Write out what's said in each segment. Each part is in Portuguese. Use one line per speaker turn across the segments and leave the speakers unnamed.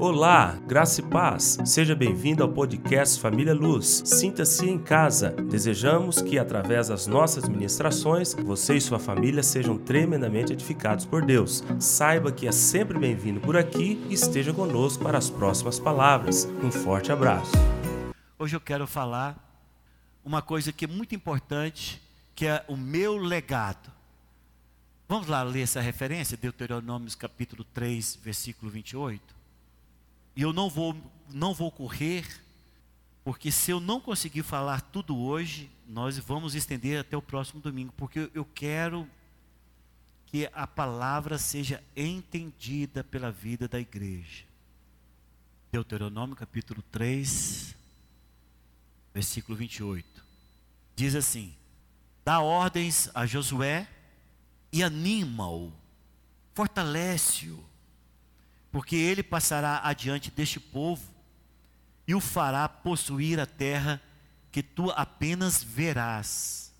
Olá, graça e paz. Seja bem-vindo ao podcast Família Luz. Sinta-se em casa. Desejamos que, através das nossas ministrações, você e sua família sejam tremendamente edificados por Deus. Saiba que é sempre bem-vindo por aqui e esteja conosco para as próximas palavras. Um forte abraço.
Hoje eu quero falar uma coisa que é muito importante, que é o meu legado. Vamos lá ler essa referência, Deuteronômio capítulo 3, versículo 28. E eu não vou, não vou correr, porque se eu não conseguir falar tudo hoje, nós vamos estender até o próximo domingo, porque eu quero que a palavra seja entendida pela vida da igreja. Deuteronômio capítulo 3, versículo 28. Diz assim: Dá ordens a Josué e anima-o, fortalece-o, porque ele passará adiante deste povo e o fará possuir a terra que tu apenas verás.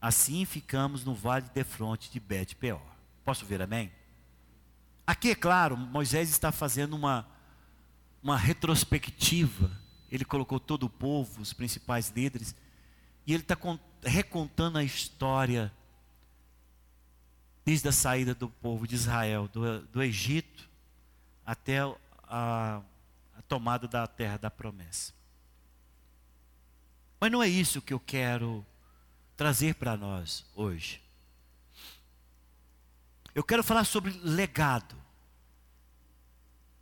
Assim ficamos no vale de fronte de Bet-peor. Posso ver amém? Aqui, é claro, Moisés está fazendo uma, uma retrospectiva. Ele colocou todo o povo, os principais líderes, e ele está recontando a história desde a saída do povo de Israel, do, do Egito, até a, a tomada da terra da promessa. Mas não é isso que eu quero trazer para nós hoje. Eu quero falar sobre legado.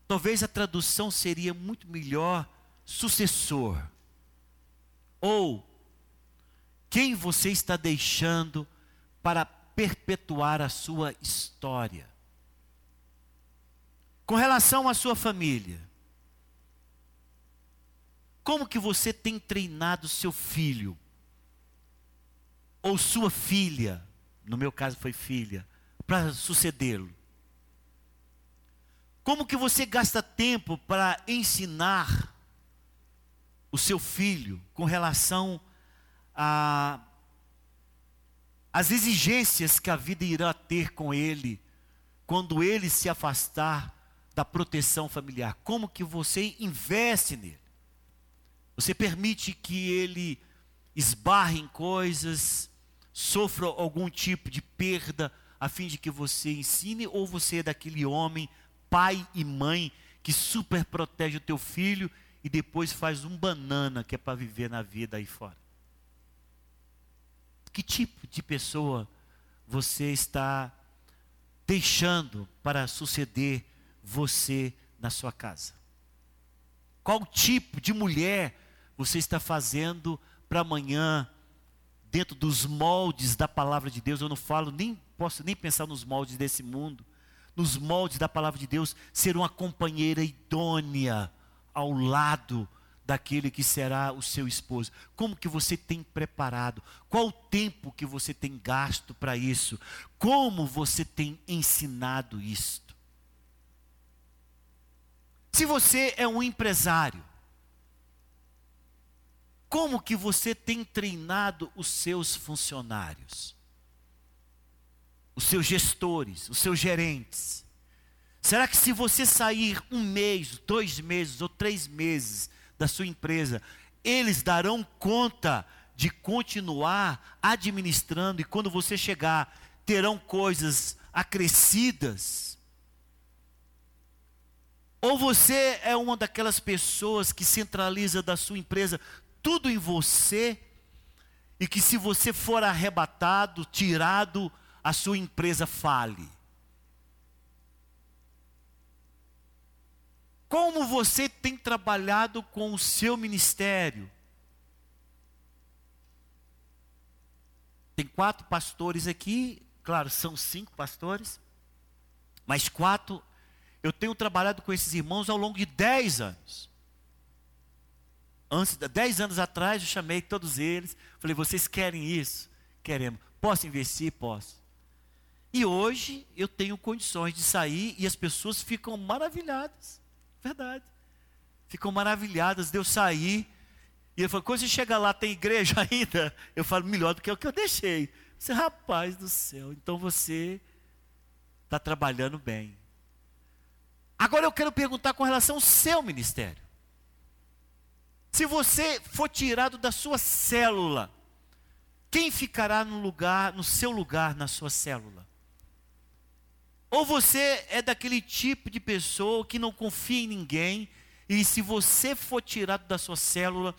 Talvez a tradução seria muito melhor sucessor. Ou quem você está deixando para perpetuar a sua história. Com relação à sua família, como que você tem treinado seu filho? Ou sua filha, no meu caso foi filha, para sucedê-lo? Como que você gasta tempo para ensinar o seu filho com relação a as exigências que a vida irá ter com ele quando ele se afastar da proteção familiar? Como que você investe nele? Você permite que ele esbarre em coisas, sofra algum tipo de perda, a fim de que você ensine, ou você é daquele homem, pai e mãe, que super protege o teu filho e depois faz um banana que é para viver na vida aí fora? Que tipo de pessoa você está deixando para suceder você na sua casa? Qual tipo de mulher você está fazendo para amanhã, dentro dos moldes da palavra de Deus? Eu não falo, nem posso nem pensar nos moldes desse mundo. Nos moldes da palavra de Deus, ser uma companheira idônea ao lado daquele que será o seu esposo. Como que você tem preparado? Qual o tempo que você tem gasto para isso? Como você tem ensinado isto? Se você é um empresário, como que você tem treinado os seus funcionários? Os seus gestores, os seus gerentes? Será que se você sair um mês, dois meses ou três meses da sua empresa, eles darão conta de continuar administrando e quando você chegar, terão coisas acrescidas? Ou você é uma daquelas pessoas que centraliza da sua empresa tudo em você e que se você for arrebatado, tirado, a sua empresa fale. Como você tem trabalhado com o seu ministério? Tem quatro pastores aqui, claro, são cinco pastores, mas quatro eu tenho trabalhado com esses irmãos ao longo de 10 anos. Antes, 10 anos atrás, eu chamei todos eles, falei: vocês querem isso? Queremos. Posso investir? Posso. E hoje eu tenho condições de sair e as pessoas ficam maravilhadas. Verdade. Ficam maravilhadas de eu sair. E eu falo, quando você chega lá, tem igreja ainda? Eu falo, melhor do que o que eu deixei. Você, rapaz do céu, então você está trabalhando bem. Agora eu quero perguntar com relação ao seu ministério. Se você for tirado da sua célula, quem ficará no lugar, no seu lugar na sua célula? Ou você é daquele tipo de pessoa que não confia em ninguém, e se você for tirado da sua célula,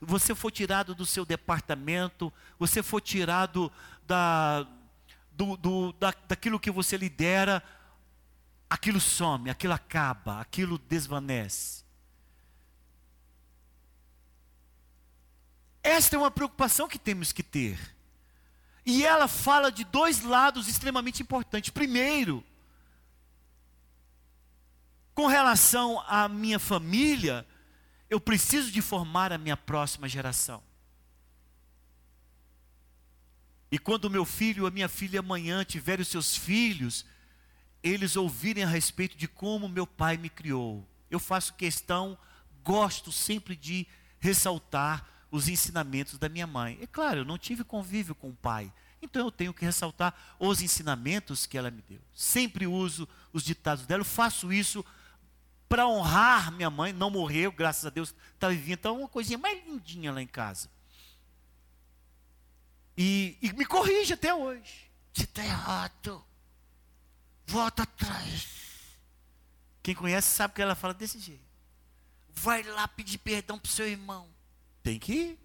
você for tirado do seu departamento, você for tirado da, do, do, da, daquilo que você lidera, aquilo some, aquilo acaba, aquilo desvanece. Esta é uma preocupação que temos que ter. E ela fala de dois lados extremamente importantes. Primeiro, com relação à minha família, eu preciso de formar a minha próxima geração. E quando o meu filho ou a minha filha amanhã tiverem os seus filhos, eles ouvirem a respeito de como meu pai me criou. Eu faço questão, gosto sempre de ressaltar os ensinamentos da minha mãe. É claro, eu não tive convívio com o pai, então eu tenho que ressaltar os ensinamentos que ela me deu. Sempre uso os ditados dela, eu faço isso para honrar minha mãe, não morreu, graças a Deus, está vivendo. Então, uma coisinha mais lindinha lá em casa. E, e me corrige até hoje. Você está errado. Volta atrás. Quem conhece sabe que ela fala desse jeito. Vai lá pedir perdão para o seu irmão. Tem que ir.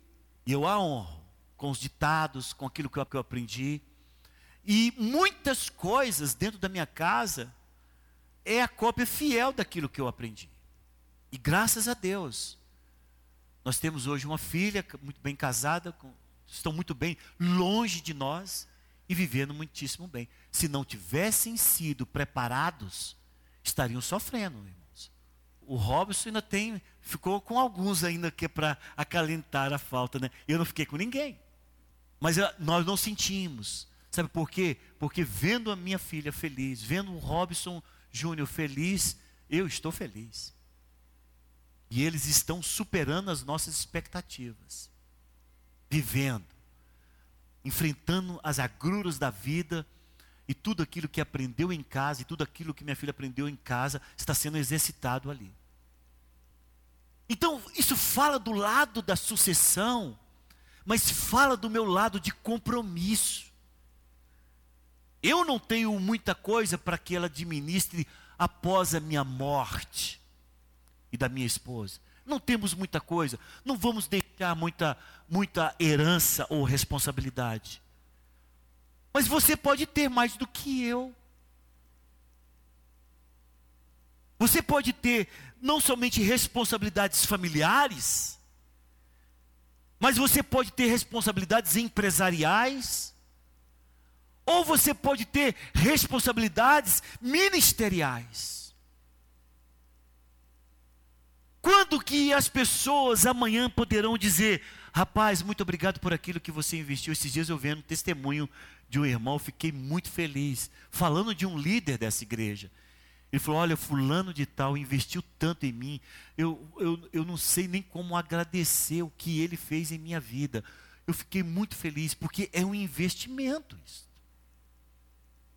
E eu a honro com os ditados, com aquilo que eu, que eu aprendi. E muitas coisas dentro da minha casa é a cópia fiel daquilo que eu aprendi. E graças a Deus, nós temos hoje uma filha muito bem casada, com, estão muito bem longe de nós e vivendo muitíssimo bem. Se não tivessem sido preparados, estariam sofrendo, irmãos. O Robson ainda tem, ficou com alguns ainda que é para acalentar a falta, né? Eu não fiquei com ninguém. Mas nós não sentimos. Sabe por quê? Porque vendo a minha filha feliz, vendo o Robson Júnior feliz, eu estou feliz. E eles estão superando as nossas expectativas, vivendo, enfrentando as agruras da vida, e tudo aquilo que aprendeu em casa, e tudo aquilo que minha filha aprendeu em casa, está sendo exercitado ali. Então, isso fala do lado da sucessão, mas fala do meu lado de compromisso. Eu não tenho muita coisa para que ela administre após a minha morte e da minha esposa. Não temos muita coisa, não vamos deixar muita, muita herança ou responsabilidade. Mas você pode ter mais do que eu. Você pode ter não somente responsabilidades familiares, mas você pode ter responsabilidades empresariais, ou você pode ter responsabilidades ministeriais. Quando que as pessoas amanhã poderão dizer, rapaz, muito obrigado por aquilo que você investiu. Esses dias eu vendo testemunho de um irmão, fiquei muito feliz, falando de um líder dessa igreja. Ele falou: Olha, Fulano de Tal investiu tanto em mim, eu, eu, eu não sei nem como agradecer o que ele fez em minha vida. Eu fiquei muito feliz, porque é um investimento isso.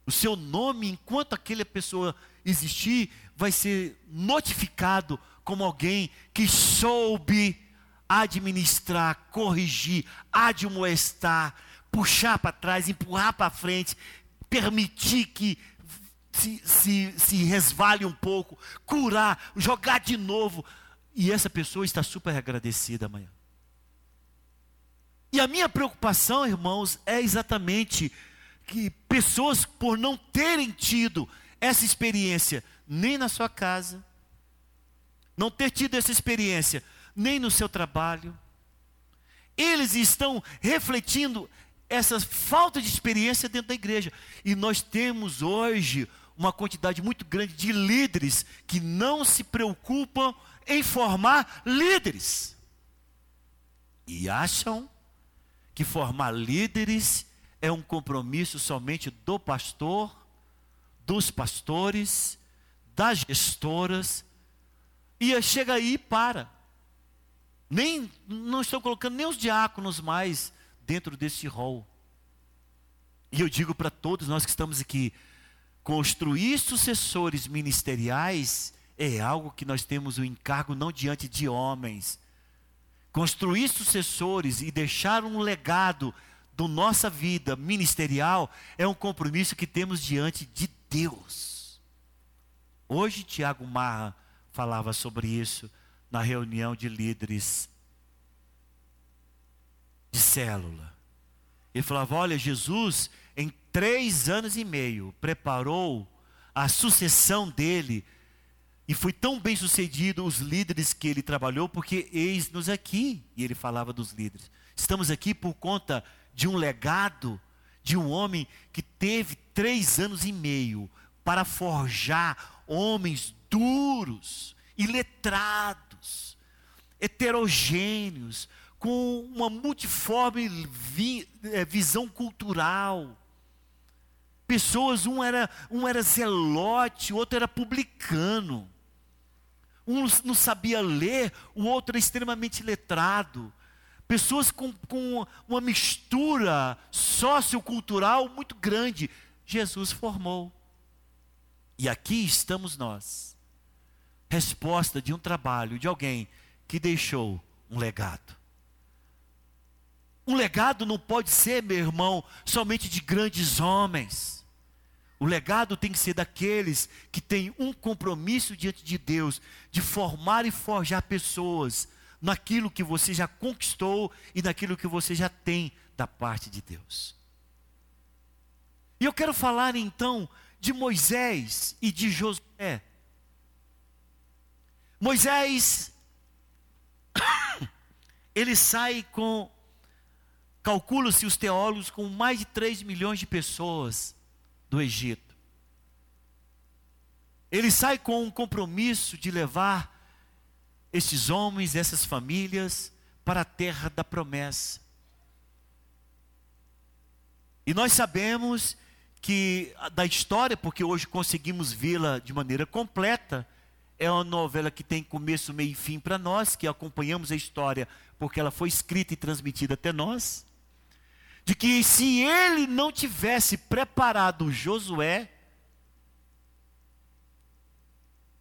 O seu nome, enquanto aquela pessoa existir, vai ser notificado como alguém que soube administrar, corrigir, admoestar, puxar para trás, empurrar para frente, permitir que se, se, se resvale um pouco, curar, jogar de novo. E essa pessoa está super agradecida amanhã. E a minha preocupação, irmãos, é exatamente que pessoas, por não terem tido essa experiência nem na sua casa, não ter tido essa experiência nem no seu trabalho, eles estão refletindo essa falta de experiência dentro da igreja. E nós temos hoje uma quantidade muito grande de líderes que não se preocupam em formar líderes. E acham que formar líderes é um compromisso somente do pastor, dos pastores, das gestoras, e chega aí e para. Nem, não estou colocando nem os diáconos mais dentro desse rol. E eu digo para todos nós que estamos aqui, construir sucessores ministeriais é algo que nós temos o encargo não diante de homens. Construir sucessores e deixar um legado da nossa vida ministerial é um compromisso que temos diante de Deus. Hoje, Tiago Marra falava sobre isso na reunião de líderes de célula. Ele falava: Olha, Jesus, em três anos e meio, preparou a sucessão dele e foi tão bem sucedido os líderes que ele trabalhou, porque eis-nos aqui. E ele falava dos líderes. Estamos aqui por conta de um legado de um homem que teve três anos e meio para forjar homens duros, iletrados, heterogêneos, com uma multiforme vi, é, visão cultural. Pessoas, um era, um era zelote, o outro era publicano. Um não sabia ler, o outro era extremamente letrado. Pessoas com, com uma mistura sociocultural muito grande. Jesus formou. E aqui estamos nós. Resposta de um trabalho de alguém que deixou um legado. Um legado não pode ser, meu irmão, somente de grandes homens. O legado tem que ser daqueles que têm um compromisso diante de Deus de formar e forjar pessoas naquilo que você já conquistou e naquilo que você já tem da parte de Deus. E eu quero falar então de Moisés e de Josué. Moisés, ele sai com, calcula-se os teólogos, com mais de 3 milhões de pessoas do Egito. Ele sai com um compromisso de levar esses homens, essas famílias, para a terra da promessa. E nós sabemos que da história, porque hoje conseguimos vê-la de maneira completa, é uma novela que tem começo, meio e fim para nós, que acompanhamos a história porque ela foi escrita e transmitida até nós. De que se ele não tivesse preparado Josué,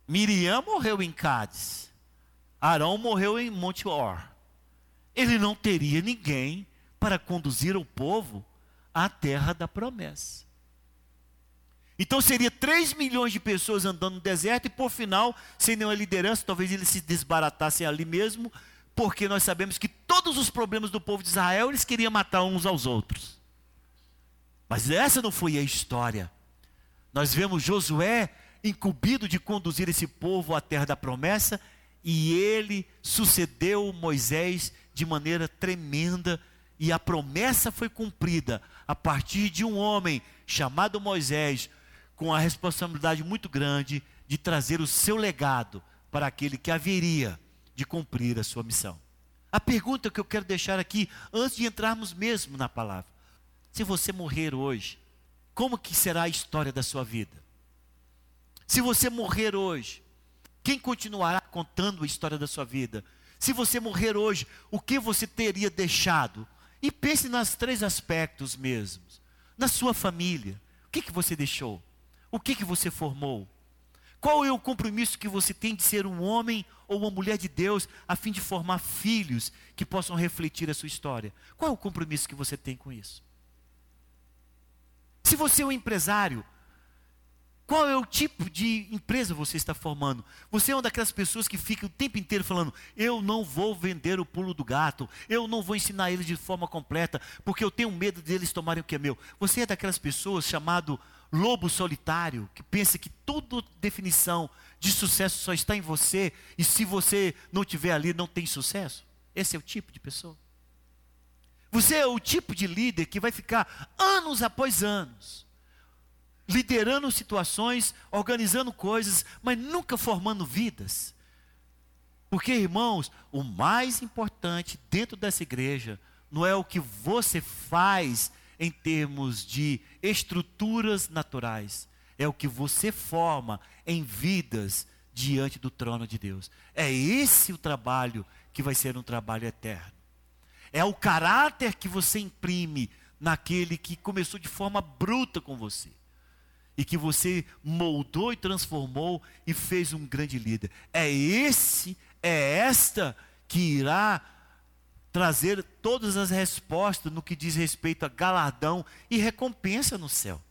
Miriam morreu em Cádiz. Arão morreu em Monte Or. Ele não teria ninguém para conduzir o povo à terra da promessa. Então seria 3 milhões de pessoas andando no deserto e por final, sem nenhuma liderança, talvez eles se desbaratassem ali mesmo, porque nós sabemos que todos os problemas do povo de Israel eles queriam matar uns aos outros. Mas essa não foi a história. Nós vemos Josué incumbido de conduzir esse povo à terra da promessa e ele sucedeu Moisés de maneira tremenda, e a promessa foi cumprida a partir de um homem chamado Moisés, com a responsabilidade muito grande de trazer o seu legado para aquele que haveria de cumprir a sua missão. A pergunta que eu quero deixar aqui, antes de entrarmos mesmo na palavra: se você morrer hoje, como que será a história da sua vida? Se você morrer hoje, quem continuará contando a história da sua vida? Se você morrer hoje, o que você teria deixado? E pense nos três aspectos mesmos. Na sua família, o que, que você deixou? O que, que você formou? Qual é o compromisso que você tem de ser um homem ou uma mulher de Deus a fim de formar filhos que possam refletir a sua história? Qual é o compromisso que você tem com isso? Se você é um empresário, qual é o tipo de empresa você está formando? Você é uma daquelas pessoas que fica o tempo inteiro falando: eu não vou vender o pulo do gato, eu não vou ensinar eles de forma completa, porque eu tenho medo deles tomarem o que é meu. Você é daquelas pessoas chamado lobo solitário, que pensa que toda definição de sucesso só está em você, e se você não estiver ali, não tem sucesso? Esse é o tipo de pessoa. Você é o tipo de líder que vai ficar anos após anos liderando situações, organizando coisas, mas nunca formando vidas. Porque, irmãos, o mais importante dentro dessa igreja não é o que você faz em termos de estruturas naturais, é o que você forma em vidas diante do trono de Deus. É esse o trabalho que vai ser um trabalho eterno. É o caráter que você imprime naquele que começou de forma bruta com você e que você moldou e transformou e fez um grande líder. É esse, é esta que irá trazer todas as respostas no que diz respeito a galardão e recompensa no céu.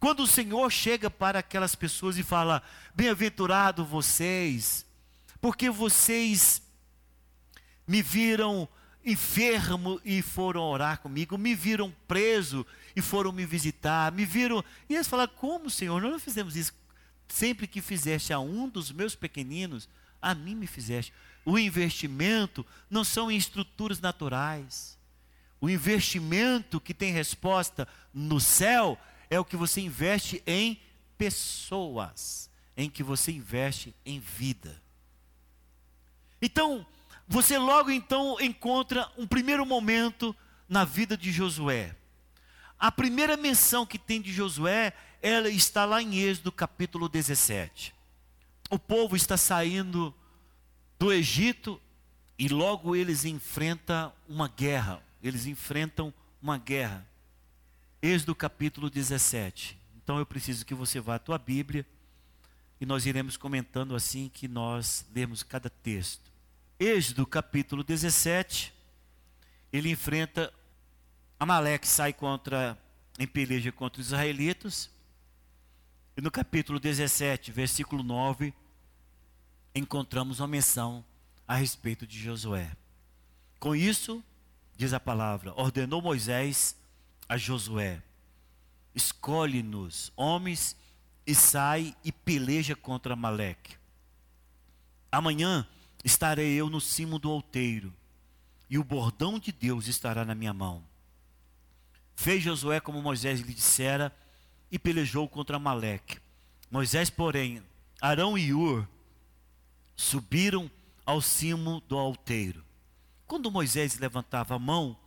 Quando o Senhor chega para aquelas pessoas e fala: Bem-aventurado vocês, porque vocês me viram enfermo e foram orar comigo, me viram preso e foram me visitar, me viram. E eles falaram: Como, Senhor? Nós não fizemos isso. Sempre que fizeste a um dos meus pequeninos, a mim me fizeste. O investimento não são em estruturas naturais. O investimento que tem resposta no céu é o que você investe em pessoas, em que você investe em vida. Então, você logo então encontra um primeiro momento na vida de Josué. A primeira menção que tem de Josué, ela está lá em Êxodo capítulo 17. O povo está saindo do Egito e logo eles enfrentam uma guerra. Eles enfrentam uma guerra. Êxodo capítulo 17. Então eu preciso que você vá à tua Bíblia e nós iremos comentando assim que nós lemos cada texto. Êxodo capítulo 17, ele enfrenta Amaleque sai contra em peleja contra os israelitas. E no capítulo 17, versículo 9, encontramos uma menção a respeito de Josué. Com isso, diz a palavra, ordenou Moisés a Josué: Escolhe-nos homens e sai e peleja contra Maleque. Amanhã estarei eu no cimo do outeiro, e o bordão de Deus estará na minha mão. Fez Josué como Moisés lhe dissera e pelejou contra Maleque. Moisés, porém, Arão e Ur subiram ao cimo do outeiro. Quando Moisés levantava a mão,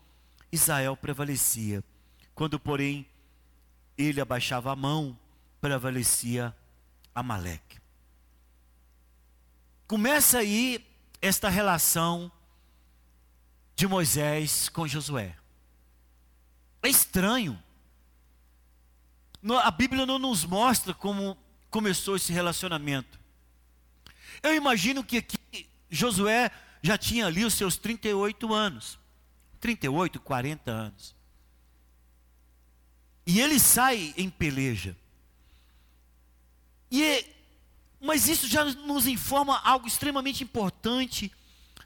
Israel prevalecia. Quando, porém, ele abaixava a mão, prevalecia Amaleque. Começa aí esta relação de Moisés com Josué. É estranho. A Bíblia não nos mostra como começou esse relacionamento. Eu imagino que aqui Josué já tinha ali os seus 38 anos. 38, 40 anos. E ele sai em peleja. E mas isso já nos informa algo extremamente importante.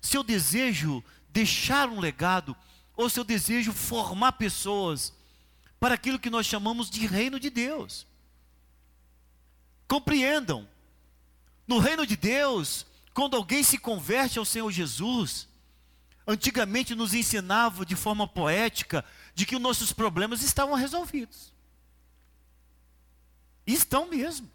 Se eu desejo deixar um legado, ou se eu desejo formar pessoas para aquilo que nós chamamos de reino de Deus. Compreendam, no reino de Deus, quando alguém se converte ao Senhor Jesus, antigamente nos ensinava de forma poética de que os nossos problemas estavam resolvidos. Estão mesmo.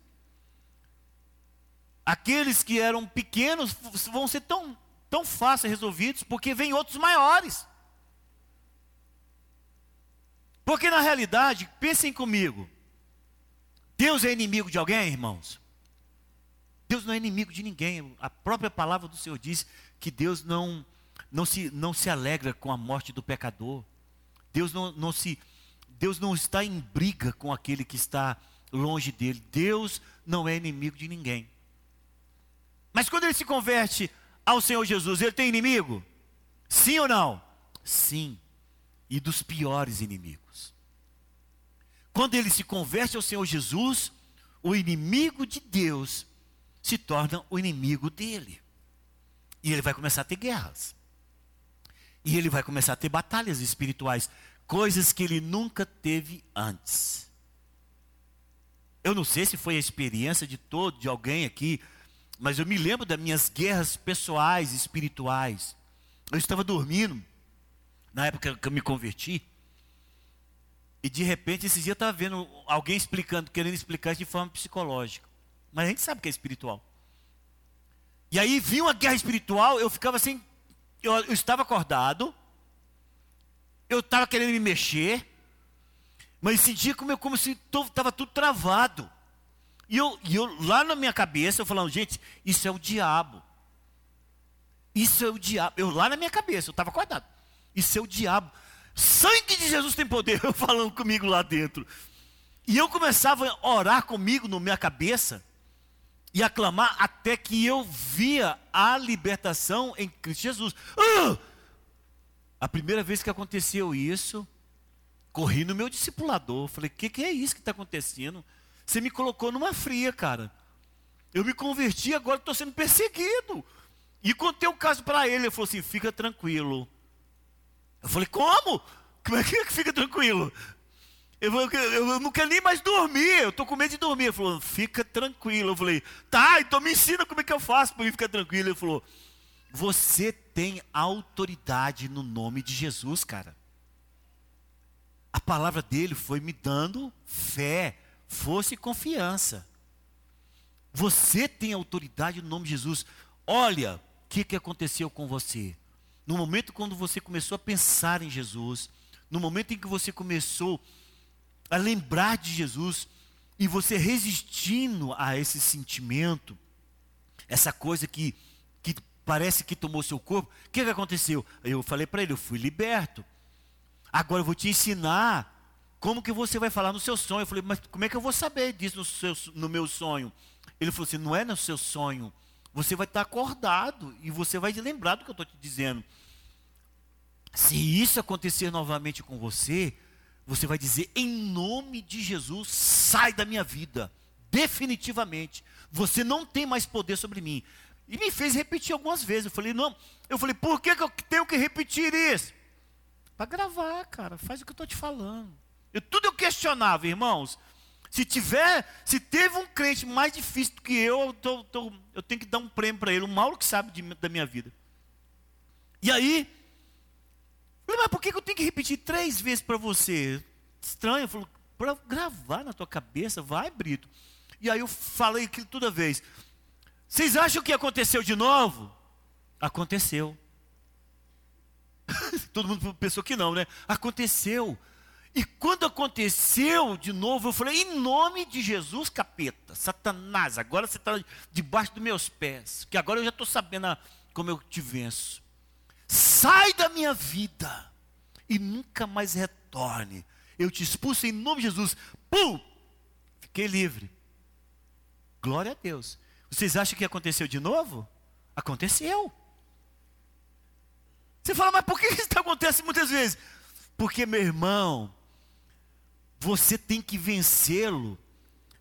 Aqueles que eram pequenos vão ser tão, tão fáceis resolvidos, porque vem outros maiores. Porque na realidade, pensem comigo, Deus é inimigo de alguém, irmãos? Deus não é inimigo de ninguém. A própria palavra do Senhor diz que Deus não, não, se, não se alegra com a morte do pecador. Deus não, não se Deus não está em briga com aquele que está longe dele. Deus não é inimigo de ninguém. Mas quando ele se converte ao Senhor Jesus, ele tem inimigo? Sim ou não? Sim. E dos piores inimigos. Quando ele se converte ao Senhor Jesus, o inimigo de Deus se torna o inimigo dele. E ele vai começar a ter guerras. E ele vai começar a ter batalhas espirituais, coisas que ele nunca teve antes. Eu não sei se foi a experiência de todo, de alguém aqui, mas eu me lembro das minhas guerras pessoais, espirituais. Eu estava dormindo, na época que eu me converti, e de repente, esses dias eu estava vendo alguém explicando, querendo explicar isso de forma psicológica. Mas a gente sabe que é espiritual. E aí vinha uma guerra espiritual, eu ficava assim, eu, eu estava acordado, eu estava querendo me mexer, mas sentia como, eu, como se estava tudo travado. E eu, eu, lá na minha cabeça, eu falando, gente, isso é o diabo. Isso é o diabo. Eu lá na minha cabeça, eu estava acordado. Isso é o diabo. Sangue de Jesus tem poder, eu falando comigo lá dentro. E eu começava a orar comigo na minha cabeça e a clamar até que eu via a libertação em Cristo Jesus. Uh! A primeira vez que aconteceu isso, corri no meu discipulador. Falei: O que, que é isso que está acontecendo? Você me colocou numa fria, cara. Eu me converti, agora estou sendo perseguido. E contei o caso para ele. Ele falou assim: Fica tranquilo. Eu falei: Como? Como é que fica tranquilo? Eu, eu, eu, não quero nem mais dormir, eu estou com medo de dormir. Ele falou, fica tranquilo. Eu falei, tá, então me ensina como é que eu faço para ficar tranquilo. Ele falou, você tem autoridade no nome de Jesus, cara. A palavra dele foi me dando fé, força e confiança. Você tem autoridade no nome de Jesus. Olha o que, que aconteceu com você. No momento quando você começou a pensar em Jesus, no momento em que você começou a lembrar de Jesus, e você resistindo a esse sentimento, essa coisa que, que parece que tomou seu corpo, o que, que aconteceu? Eu falei para ele, eu fui liberto. Agora eu vou te ensinar como que você vai falar no seu sonho. Eu falei, mas como é que eu vou saber disso no, seu, no meu sonho? Ele falou assim, não é no seu sonho. Você vai estar acordado e você vai lembrar do que eu estou te dizendo. Se isso acontecer novamente com você, você vai dizer, em nome de Jesus, sai da minha vida, definitivamente. Você não tem mais poder sobre mim. E me fez repetir algumas vezes. Eu falei, não. Eu falei, por que, que eu tenho que repetir isso? Para gravar, cara. Faz o que eu estou te falando. Eu, tudo eu questionava, irmãos. Se tiver, se teve um crente mais difícil do que eu, eu, tô, tô, eu tenho que dar um prêmio para ele. O Mauro que sabe de, da minha vida. E aí, mas por que eu tenho que repetir três vezes para você? Estranho. Falou, para gravar na tua cabeça, vai, Brito. E aí eu falei aquilo toda vez. Vocês acham que aconteceu de novo? Aconteceu. Todo mundo pensou que não, né? Aconteceu. E quando aconteceu de novo, eu falei, em nome de Jesus, capeta, Satanás, agora você está debaixo dos meus pés, que agora eu já estou sabendo como eu te venço. Sai da minha vida e nunca mais retorne. Eu te expulso em nome de Jesus. Pum! Fiquei livre. Glória a Deus. Vocês acham que aconteceu de novo? Aconteceu. Você fala, mas por que isso acontece muitas vezes? Porque, meu irmão, você tem que vencê-lo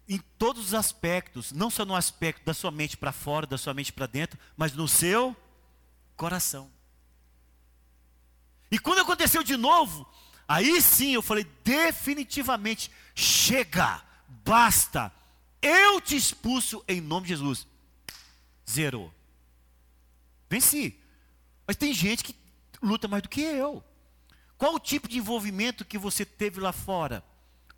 em todos os aspectos, não só no aspecto da sua mente para fora, da sua mente para dentro, mas no seu coração. E quando aconteceu de novo, aí sim eu falei: definitivamente, chega, basta, eu te expulso em nome de Jesus. Zerou. Venci. Mas tem gente que luta mais do que eu. Qual o tipo de envolvimento que você teve lá fora?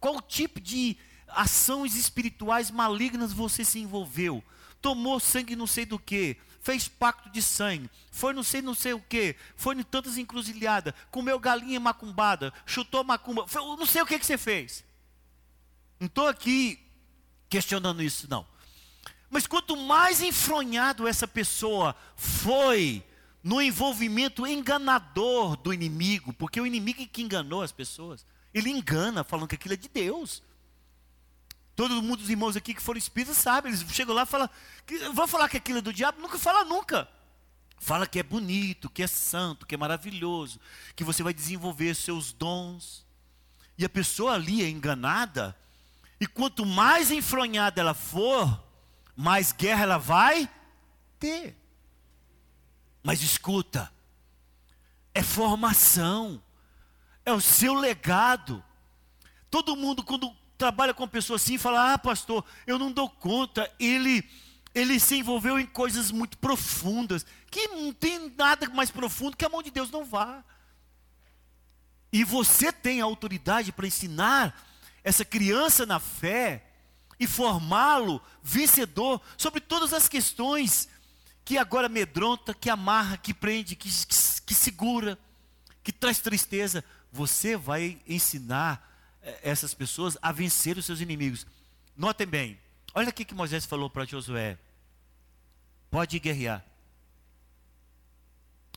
Qual tipo de ações espirituais malignas você se envolveu? Tomou sangue não sei do que, fez pacto de sangue, foi não sei não sei o que, foi em tantas encruzilhadas, comeu galinha macumbada, chutou macumba, foi, não sei o que, que você fez. Não estou aqui questionando isso, não. Mas quanto mais enfronhado essa pessoa foi no envolvimento enganador do inimigo, porque o inimigo é que enganou as pessoas, ele engana falando que aquilo é de Deus. Todo mundo dos irmãos aqui que foram espíritas sabe, eles chegam lá e falam, vão falar que aquilo é do diabo? Nunca fala nunca. Fala que é bonito, que é santo, que é maravilhoso, que você vai desenvolver seus dons. E a pessoa ali é enganada, e quanto mais enfronhada ela for, mais guerra ela vai ter. Mas escuta, é formação, é o seu legado. Todo mundo, quando trabalha com pessoas assim, fala: Ah, pastor, eu não dou conta. Ele, ele se envolveu em coisas muito profundas, que não tem nada mais profundo que a mão de Deus não vá. E você tem a autoridade para ensinar essa criança na fé e formá-lo vencedor sobre todas as questões que agora amedronta, que amarra, que prende, que, que, que segura, que traz tristeza. Você vai ensinar eh, essas pessoas a vencer os seus inimigos. Notem bem, olha aqui que Moisés falou para Josué: pode guerrear.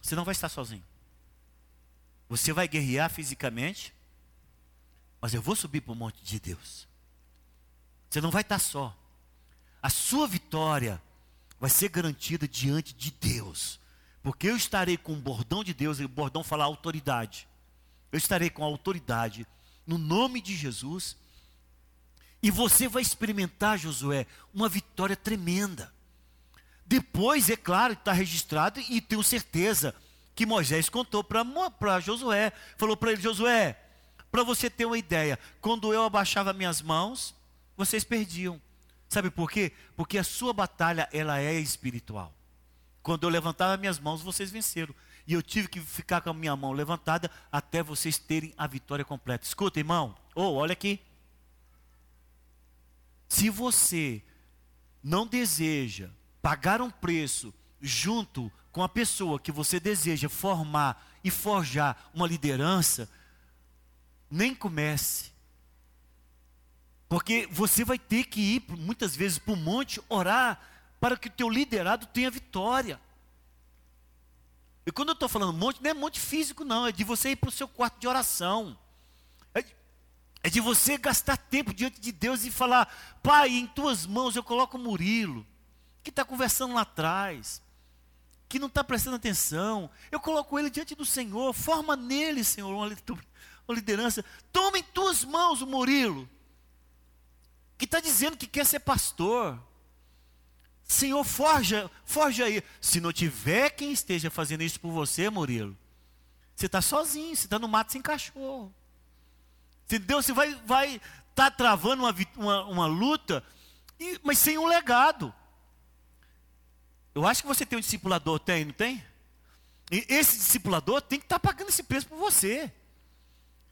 Você não vai estar sozinho. Você vai guerrear fisicamente, mas eu vou subir para o monte de Deus. Você não vai estar só. A sua vitória vai ser garantida diante de Deus. Porque eu estarei com o bordão de Deus, e o bordão fala autoridade. Eu estarei com autoridade no nome de Jesus. E você vai experimentar, Josué, uma vitória tremenda. Depois, é claro, está registrado e tenho certeza que Moisés contou para Josué. Falou para ele: Josué, para você ter uma ideia, quando eu abaixava minhas mãos, vocês perdiam. Sabe por quê? Porque a sua batalha ela é espiritual. Quando eu levantava minhas mãos, vocês venceram. E eu tive que ficar com a minha mão levantada até vocês terem a vitória completa. Escuta, irmão. Ou oh, olha aqui. Se você não deseja pagar um preço junto com a pessoa que você deseja formar e forjar uma liderança, nem comece. Porque você vai ter que ir muitas vezes para o monte orar para que o teu liderado tenha vitória. E quando eu estou falando monte, não é monte físico, não, é de você ir para o seu quarto de oração. É de, é de você gastar tempo diante de Deus e falar, Pai, em tuas mãos eu coloco o Murilo, que está conversando lá atrás, que não está prestando atenção. Eu coloco ele diante do Senhor, forma nele, Senhor, uma liderança. Toma em tuas mãos o Murilo, que está dizendo que quer ser pastor. Senhor, forja, forja aí. Se não tiver quem esteja fazendo isso por você, Murilo, você está sozinho, você está no mato sem cachorro. Entendeu? Você vai estar vai tá travando uma, uma, uma luta, e, mas sem um legado. Eu acho que você tem um discipulador, tem, não tem? E esse discipulador tem que estar tá pagando esse preço por você.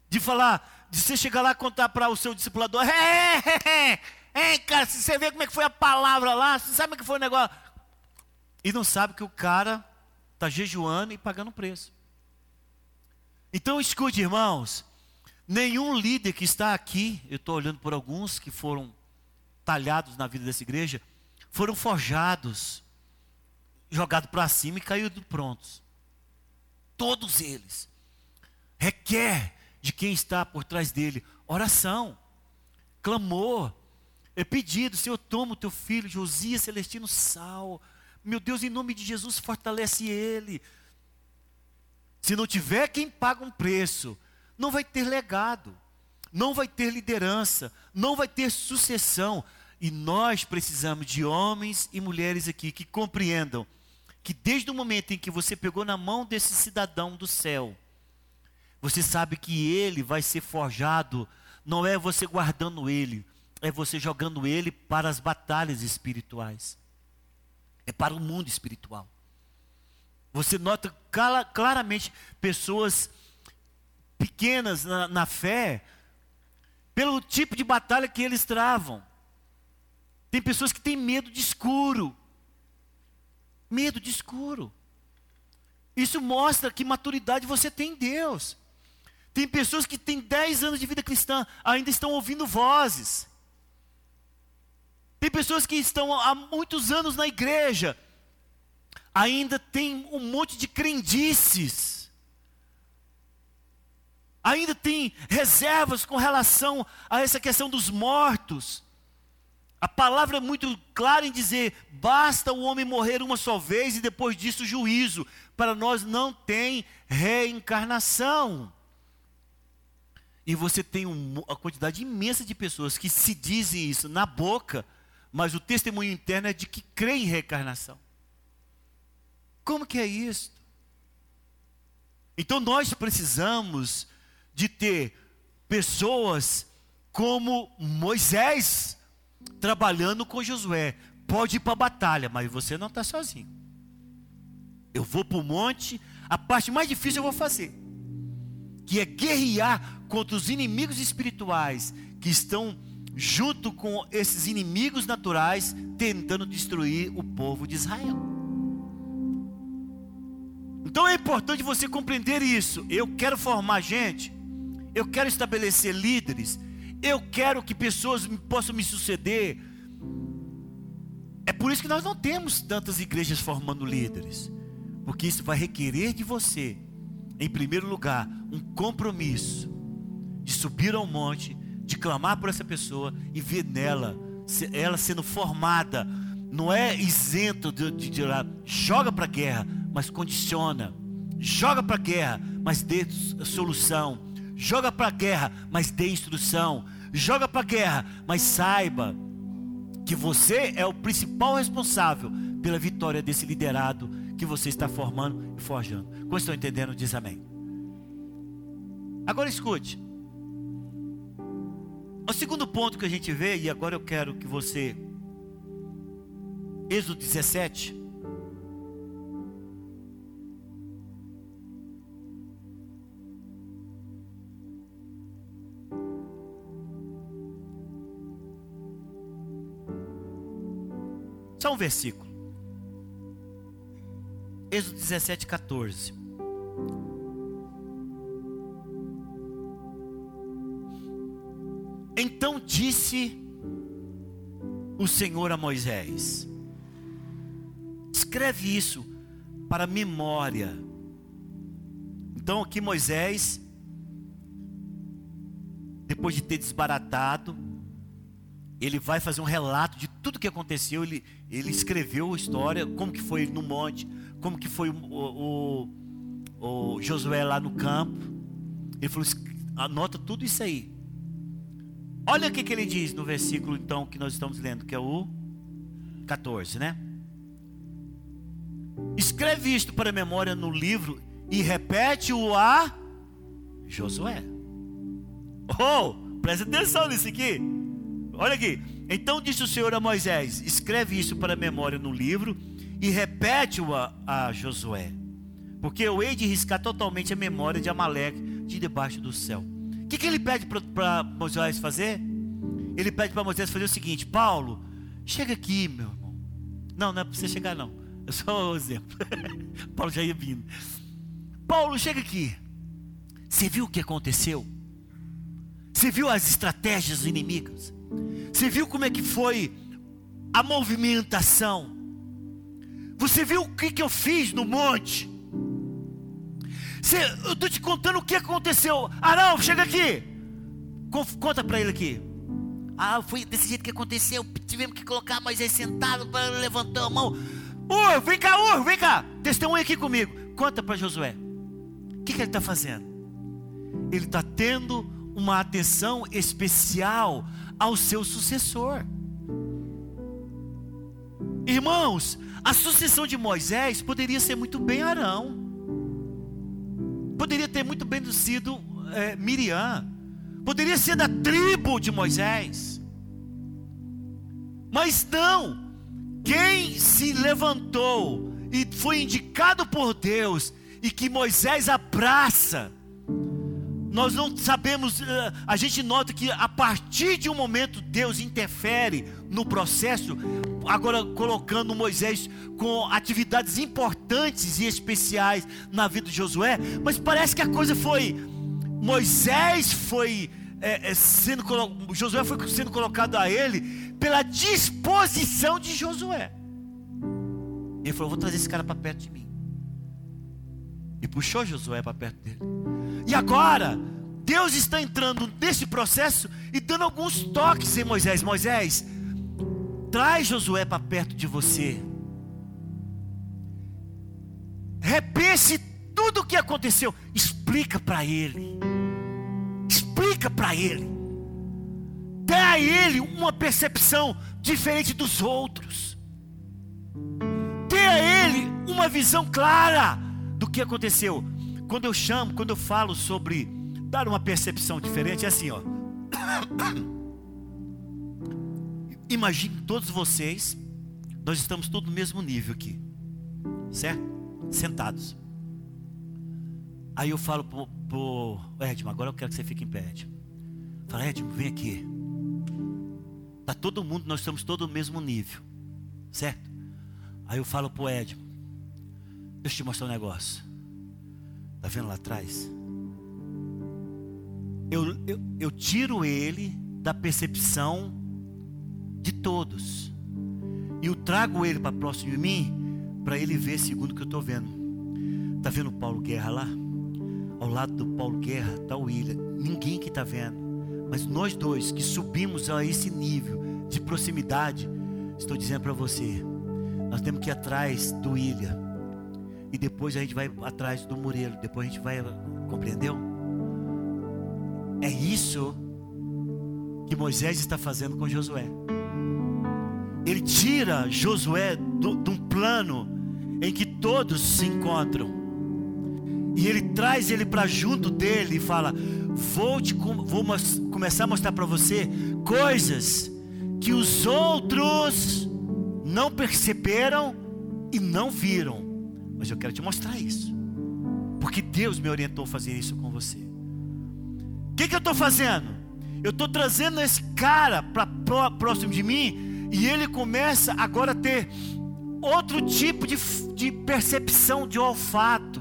De falar, de você chegar lá e contar para o seu discipulador, é, é, é, cara, se você vê como é que foi a palavra lá, você sabe o que foi o negócio. E não sabe que o cara está jejuando e pagando preço. Então escute, irmãos, nenhum líder que está aqui, eu estou olhando por alguns que foram talhados na vida dessa igreja, foram forjados, jogados para cima e caíram prontos. Todos eles. Requer de quem está por trás dele oração, clamor, é pedido, Senhor, toma o teu filho, Josias Celestino Sal. Meu Deus, em nome de Jesus, fortalece ele. Se não tiver quem paga um preço, não vai ter legado, não vai ter liderança, não vai ter sucessão. E nós precisamos de homens e mulheres aqui que compreendam que desde o momento em que você pegou na mão desse cidadão do céu, você sabe que ele vai ser forjado, não é você guardando ele, é você jogando ele para as batalhas espirituais. É para o mundo espiritual. Você nota claramente pessoas pequenas na, na fé, pelo tipo de batalha que eles travam. Tem pessoas que têm medo de escuro. Medo de escuro. Isso mostra que maturidade você tem em Deus. Tem pessoas que têm 10 anos de vida cristã, ainda estão ouvindo vozes. Tem pessoas que estão há muitos anos na igreja, ainda tem um monte de crendices, ainda tem reservas com relação a essa questão dos mortos. A palavra é muito clara em dizer: basta o homem morrer uma só vez e depois disso juízo. Para nós não tem reencarnação. E você tem uma quantidade imensa de pessoas que se dizem isso na boca, mas o testemunho interno é de que crê em reencarnação. Como que é isso? Então nós precisamos de ter pessoas como Moisés trabalhando com Josué. Pode ir para a batalha, mas você não está sozinho. Eu vou para o monte, a parte mais difícil eu vou fazer, que é guerrear contra os inimigos espirituais que estão junto com esses inimigos naturais, tentando destruir o povo de Israel. Então é importante você compreender isso. Eu quero formar gente, eu quero estabelecer líderes, eu quero que pessoas possam me suceder. É por isso que nós não temos tantas igrejas formando líderes, porque isso vai requerer de você, em primeiro lugar, um compromisso de subir ao monte de clamar por essa pessoa e ver nela ela sendo formada, não é isento de, de, de joga para a guerra, mas condiciona. Joga para a guerra, mas dê solução. Joga para a guerra, mas dê instrução. Joga para a guerra, mas saiba que você é o principal responsável pela vitória desse liderado que você está formando e forjando. Como estão entendendo? Diz amém. Agora escute. O segundo ponto que a gente vê, e agora eu quero que você. Êxodo 17. Só um versículo. Êxodo 17, 14. Então disse o Senhor a Moisés: Escreve isso para memória. Então aqui Moisés, depois de ter desbaratado, ele vai fazer um relato de tudo que aconteceu. Ele, ele escreveu a história, como que foi no monte, como que foi o, o, o Josué lá no campo. Ele falou: anota tudo isso aí. Olha o que, que ele diz no versículo então que nós estamos lendo, que é o 14, né? Escreve isto para memória no livro e repete-o a Josué. Oh, presta atenção nisso aqui. Olha aqui. Então disse o Senhor a Moisés: Escreve isso para a memória no livro e repete-o a, a, Josué. Porque eu hei de riscar totalmente a memória de Amaleque de debaixo do céu. Que, que ele pede para Moisés fazer? Ele pede para Moisés fazer o seguinte: Paulo, chega aqui, meu irmão. Não, não é para você chegar, não. Eu sou o exemplo. Paulo já ia vindo. Paulo, chega aqui. Você viu o que aconteceu? Você viu as estratégias inimigas? Você viu como é que foi a movimentação? Você viu o que, que eu fiz no monte? Você, eu estou te contando o que aconteceu. Arão, chega aqui. Conta para ele aqui. Ah, foi desse jeito que aconteceu. Tivemos que colocar Moisés sentado para levantar a mão. Ur, vem cá, Ur, vem cá. Testemunha aqui comigo. Conta para Josué. O que, que ele está fazendo? Ele está tendo uma atenção especial ao seu sucessor. Irmãos, a sucessão de Moisés poderia ser muito bem Arão, poderia ter muito bem sido é, Miriam, poderia ser da tribo de Moisés, mas não, quem se levantou e foi indicado por Deus e que Moisés abraça, nós não sabemos, eh, a gente nota que a partir de um momento Deus interfere no processo, agora colocando Moisés com atividades importantes e especiais na vida de Josué, mas parece que a coisa foi, Moisés foi é, é, sendo Josué foi sendo colocado a ele pela disposição de Josué. Ele falou: Vou trazer esse cara para perto de mim. E puxou Josué para perto dele. E agora, Deus está entrando nesse processo e dando alguns toques em Moisés. Moisés, traz Josué para perto de você. Repense tudo o que aconteceu. Explica para ele. Explica para ele. Dê a ele uma percepção diferente dos outros. Dê a ele uma visão clara que aconteceu. Quando eu chamo, quando eu falo sobre dar uma percepção diferente, é assim, ó. Imagine todos vocês, nós estamos todos no mesmo nível aqui, certo? Sentados. Aí eu falo pro, pro Edmo, agora eu quero que você fique em pé, Edmo. Fala, Edmo, vem aqui. Tá todo mundo, nós estamos todos no mesmo nível, certo? Aí eu falo pro Edmo, deixa eu te mostrar um negócio. Está vendo lá atrás? Eu, eu, eu tiro ele da percepção de todos. E eu trago ele para próximo de mim, para ele ver segundo o que eu estou vendo. Está vendo o Paulo Guerra lá? Ao lado do Paulo Guerra está o William. Ninguém que está vendo. Mas nós dois que subimos a esse nível de proximidade, estou dizendo para você, nós temos que ir atrás do Ilha. E depois a gente vai atrás do Murilo. Depois a gente vai. Compreendeu? É isso que Moisés está fazendo com Josué. Ele tira Josué de um plano em que todos se encontram. E ele traz ele para junto dele e fala: Vou, te, vou começar a mostrar para você coisas que os outros não perceberam e não viram. Mas eu quero te mostrar isso. Porque Deus me orientou a fazer isso com você. O que, que eu estou fazendo? Eu estou trazendo esse cara para próximo de mim e ele começa agora a ter outro tipo de, de percepção, de olfato.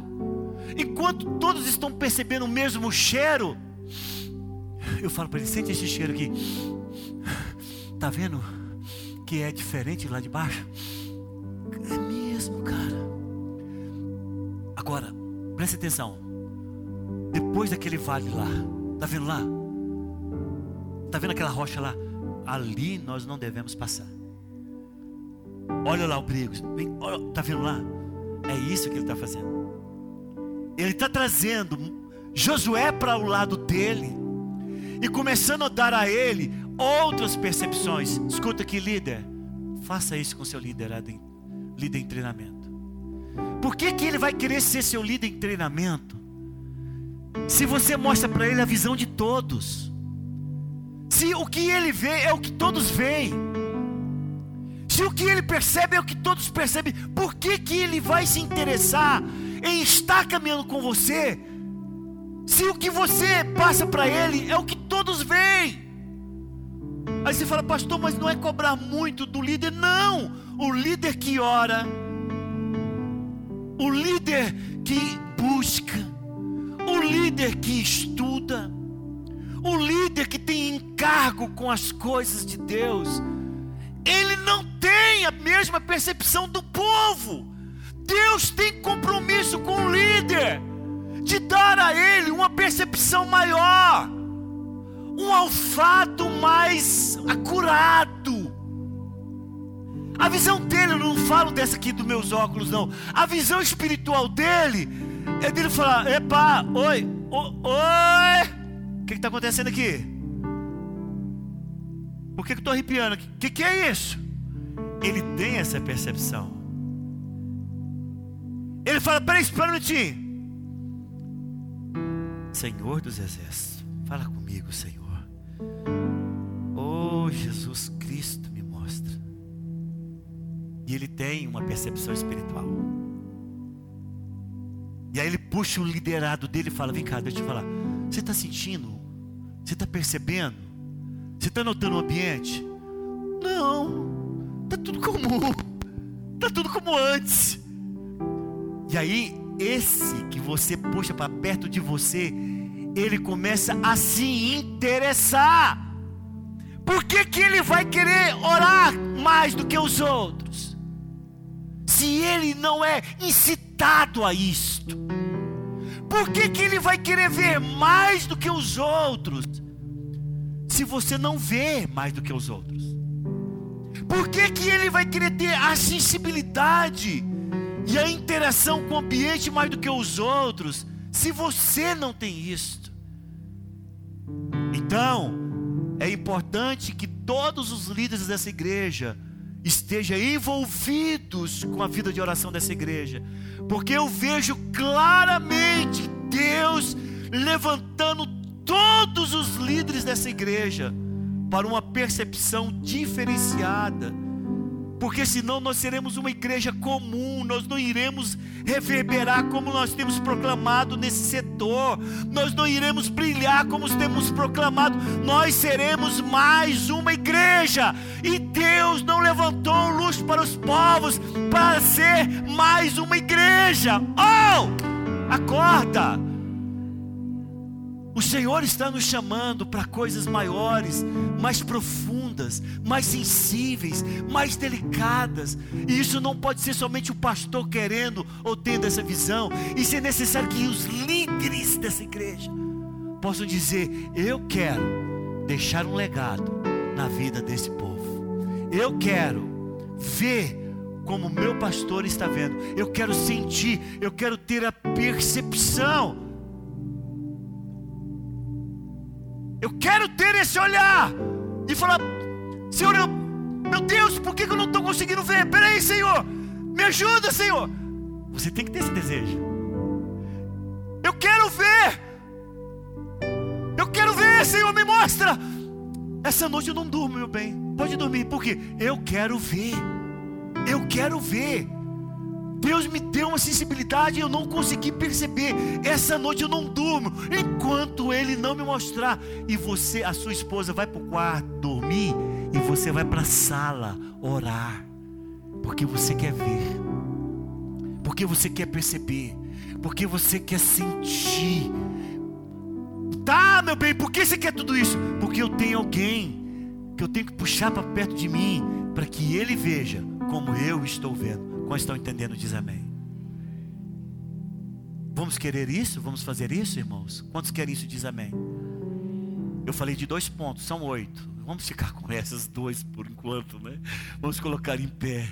Enquanto todos estão percebendo o mesmo cheiro, eu falo para ele: sente esse cheiro aqui. Tá vendo que é diferente lá de baixo? É mesmo, cara. Agora, preste atenção. Depois daquele vale lá, tá vendo lá? Tá vendo aquela rocha lá? Ali nós não devemos passar. Olha lá o perigo. Tá vendo lá? É isso que ele está fazendo. Ele está trazendo Josué para o lado dele e começando a dar a ele outras percepções. Escuta aqui, líder. Faça isso com seu liderado líder em treinamento. Por que, que ele vai querer ser seu líder em treinamento? Se você mostra para ele a visão de todos. Se o que ele vê é o que todos veem. Se o que ele percebe é o que todos percebem, por que, que ele vai se interessar em estar caminhando com você, se o que você passa para ele é o que todos veem. Aí você fala, pastor, mas não é cobrar muito do líder, não. O líder que ora, o líder que busca, o líder que estuda, o líder que tem encargo com as coisas de Deus, ele não tem a mesma percepção do povo. Deus tem compromisso com o líder de dar a ele uma percepção maior, um olfato mais acurado. A visão dele, eu não falo dessa aqui dos meus óculos, não. A visão espiritual dele é dele falar: Epa, oi, oi, o que está acontecendo aqui? Por que, que eu estou arrepiando aqui? O que, que é isso? Ele tem essa percepção. Ele fala: Peraí, espera um minutinho. Senhor dos exércitos, fala comigo, Senhor. Oh, Jesus Cristo. Ele tem uma percepção espiritual. E aí ele puxa o liderado dele e fala: Vem cá, deixa eu te falar. Você está sentindo? Você está percebendo? Você está notando o ambiente? Não, está tudo comum, está tudo como antes. E aí, esse que você puxa para perto de você, ele começa a se interessar. Por que, que ele vai querer orar mais do que os outros? Se ele não é incitado a isto. Por que, que ele vai querer ver mais do que os outros? Se você não vê mais do que os outros. Por que, que ele vai querer ter a sensibilidade? e a interação com o ambiente mais do que os outros, se você não tem isto. Então, é importante que todos os líderes dessa igreja estejam envolvidos com a vida de oração dessa igreja, porque eu vejo claramente Deus levantando todos os líderes dessa igreja para uma percepção diferenciada porque senão nós seremos uma igreja comum, nós não iremos reverberar como nós temos proclamado nesse setor, nós não iremos brilhar como temos proclamado, nós seremos mais uma igreja, e Deus não levantou luz para os povos para ser mais uma igreja. Oh! Acorda! O Senhor está nos chamando para coisas maiores, mais profundas, mais sensíveis, mais delicadas. E isso não pode ser somente o pastor querendo ou tendo essa visão. Isso é necessário que os líderes dessa igreja possam dizer: Eu quero deixar um legado na vida desse povo. Eu quero ver como meu pastor está vendo. Eu quero sentir, eu quero ter a percepção. Quero ter esse olhar e falar: Senhor, eu, meu Deus, por que eu não estou conseguindo ver? Peraí, Senhor, me ajuda, Senhor. Você tem que ter esse desejo. Eu quero ver. Eu quero ver, Senhor, me mostra. Essa noite eu não durmo, meu bem. Pode dormir, porque eu quero ver. Eu quero ver. Deus me deu uma sensibilidade e eu não consegui perceber. Essa noite eu não durmo enquanto Ele não me mostrar. E você, a sua esposa, vai para o quarto dormir e você vai para a sala orar, porque você quer ver, porque você quer perceber, porque você quer sentir. Tá, meu bem, por que você quer tudo isso? Porque eu tenho alguém que eu tenho que puxar para perto de mim para que ele veja como eu estou vendo. Quantos estão entendendo? Diz amém. Vamos querer isso? Vamos fazer isso, irmãos? Quantos querem isso? Diz amém. Eu falei de dois pontos, são oito. Vamos ficar com essas duas por enquanto, né? Vamos colocar em pé.